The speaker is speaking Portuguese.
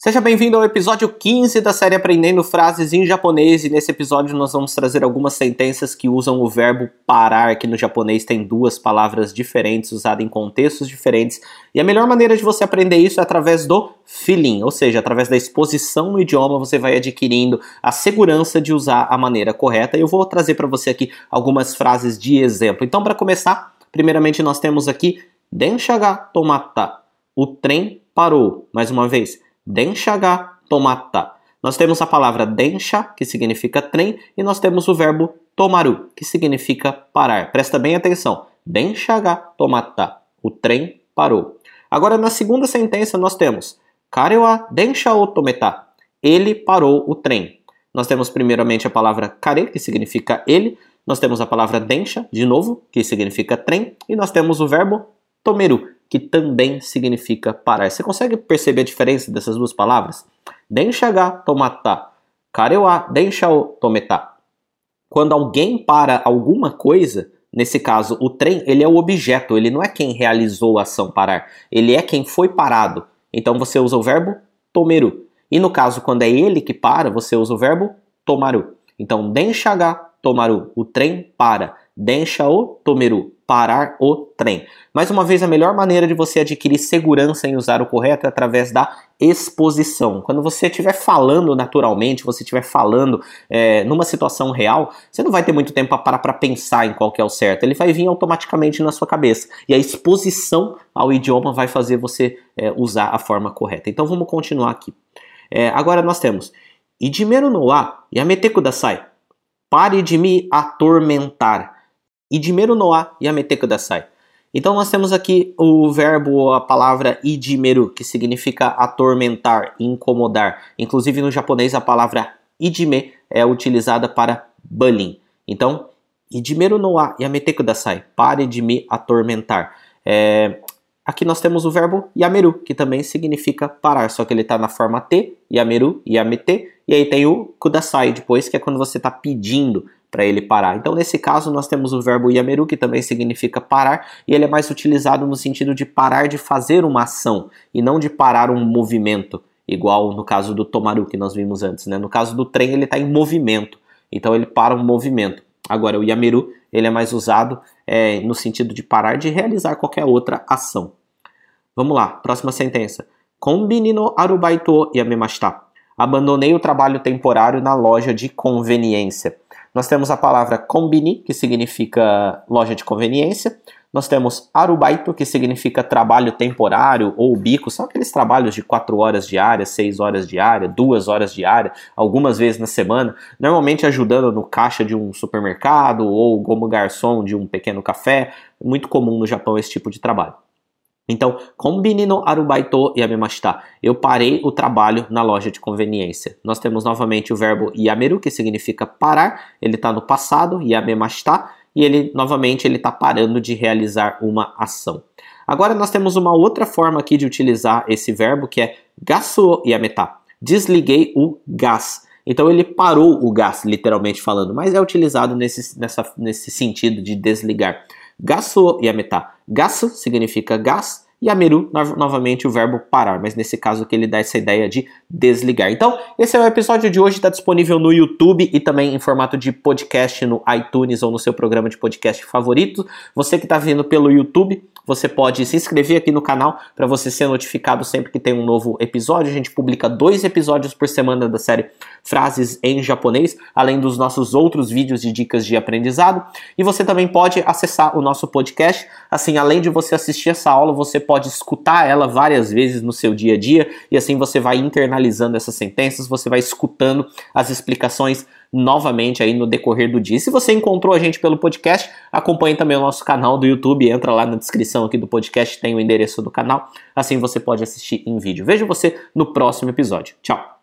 Seja bem-vindo ao episódio 15 da série Aprendendo Frases em Japonês e nesse episódio nós vamos trazer algumas sentenças que usam o verbo parar, que no japonês tem duas palavras diferentes usadas em contextos diferentes. E a melhor maneira de você aprender isso é através do feeling, ou seja, através da exposição no idioma você vai adquirindo a segurança de usar a maneira correta. Eu vou trazer para você aqui algumas frases de exemplo. Então, para começar, primeiramente nós temos aqui Densha ga tomata. O trem parou. Mais uma vez. Densha ga tomata. Nós temos a palavra densha, que significa trem, e nós temos o verbo tomaru, que significa parar. Presta bem atenção. Densha ga tomata. O trem parou. Agora, na segunda sentença, nós temos Kare wa densha o tometa. Ele parou o trem. Nós temos primeiramente a palavra kare, que significa ele. Nós temos a palavra densha, de novo, que significa trem. E nós temos o verbo tomeru, que também significa parar. Você consegue perceber a diferença dessas duas palavras? Densha ga tomata, kare wa densha o tometa. Quando alguém para alguma coisa, nesse caso o trem, ele é o objeto, ele não é quem realizou a ação parar, ele é quem foi parado. Então você usa o verbo tomeru. E no caso, quando é ele que para, você usa o verbo tomaru. Então, densha ga tomaru, o trem para. Densha o tomeru, parar o trem. Mais uma vez, a melhor maneira de você adquirir segurança em usar o correto é através da exposição. Quando você estiver falando naturalmente, você estiver falando é, numa situação real, você não vai ter muito tempo para parar para pensar em qual que é o certo. Ele vai vir automaticamente na sua cabeça. E a exposição ao idioma vai fazer você é, usar a forma correta. Então vamos continuar aqui. É, agora nós temos Ijimeru no wa yamete kudasai. Pare de me atormentar. Idimeru noa yamete kudasai. Então nós temos aqui o verbo, a palavra idimeru, que significa atormentar, incomodar. Inclusive no japonês a palavra idime é utilizada para bullying. Então, idimeru noa yamete kudasai. Pare de me atormentar. É, aqui nós temos o verbo yameru, que também significa parar, só que ele está na forma T, yameru, yamete, e aí tem o kudasai depois, que é quando você está pedindo para ele parar. Então, nesse caso, nós temos o verbo yameru, que também significa parar, e ele é mais utilizado no sentido de parar de fazer uma ação e não de parar um movimento, igual no caso do tomaru que nós vimos antes. Né? No caso do trem, ele está em movimento, então ele para um movimento. Agora, o yameru ele é mais usado é, no sentido de parar de realizar qualquer outra ação. Vamos lá, próxima sentença. Kombini no arubaito yamemashita. Abandonei o trabalho temporário na loja de conveniência. Nós temos a palavra kombini, que significa loja de conveniência. Nós temos arubaito, que significa trabalho temporário ou bico. São aqueles trabalhos de 4 horas diárias, 6 horas diárias, 2 horas diárias, algumas vezes na semana. Normalmente ajudando no caixa de um supermercado ou como garçom de um pequeno café. Muito comum no Japão esse tipo de trabalho. Então, kombini no arubaito yamemashita. Eu parei o trabalho na loja de conveniência. Nós temos novamente o verbo yameru, que significa parar. Ele está no passado, yamemashita, e ele novamente ele está parando de realizar uma ação. Agora nós temos uma outra forma aqui de utilizar esse verbo que é gasu yameta. Desliguei o gás. Então ele parou o gás, literalmente falando, mas é utilizado nesse, nessa, nesse sentido de desligar. Gasu yameta. Gasu significa gás e ameru, novamente, o verbo parar, mas nesse caso que ele dá essa ideia de desligar. Então, esse é o episódio de hoje, está disponível no YouTube e também em formato de podcast no iTunes ou no seu programa de podcast favorito. Você que está vendo pelo YouTube, você pode se inscrever aqui no canal para você ser notificado sempre que tem um novo episódio. A gente publica dois episódios por semana da série Frases em Japonês, além dos nossos outros vídeos de dicas de aprendizado. E você também pode acessar o nosso podcast. Assim, além de você assistir essa aula, você pode escutar ela várias vezes no seu dia a dia e assim você vai internalizando essas sentenças, você vai escutando as explicações novamente aí no decorrer do dia. Se você encontrou a gente pelo podcast, acompanhe também o nosso canal do YouTube, entra lá na descrição aqui do podcast, tem o endereço do canal, assim você pode assistir em vídeo. Vejo você no próximo episódio. Tchau!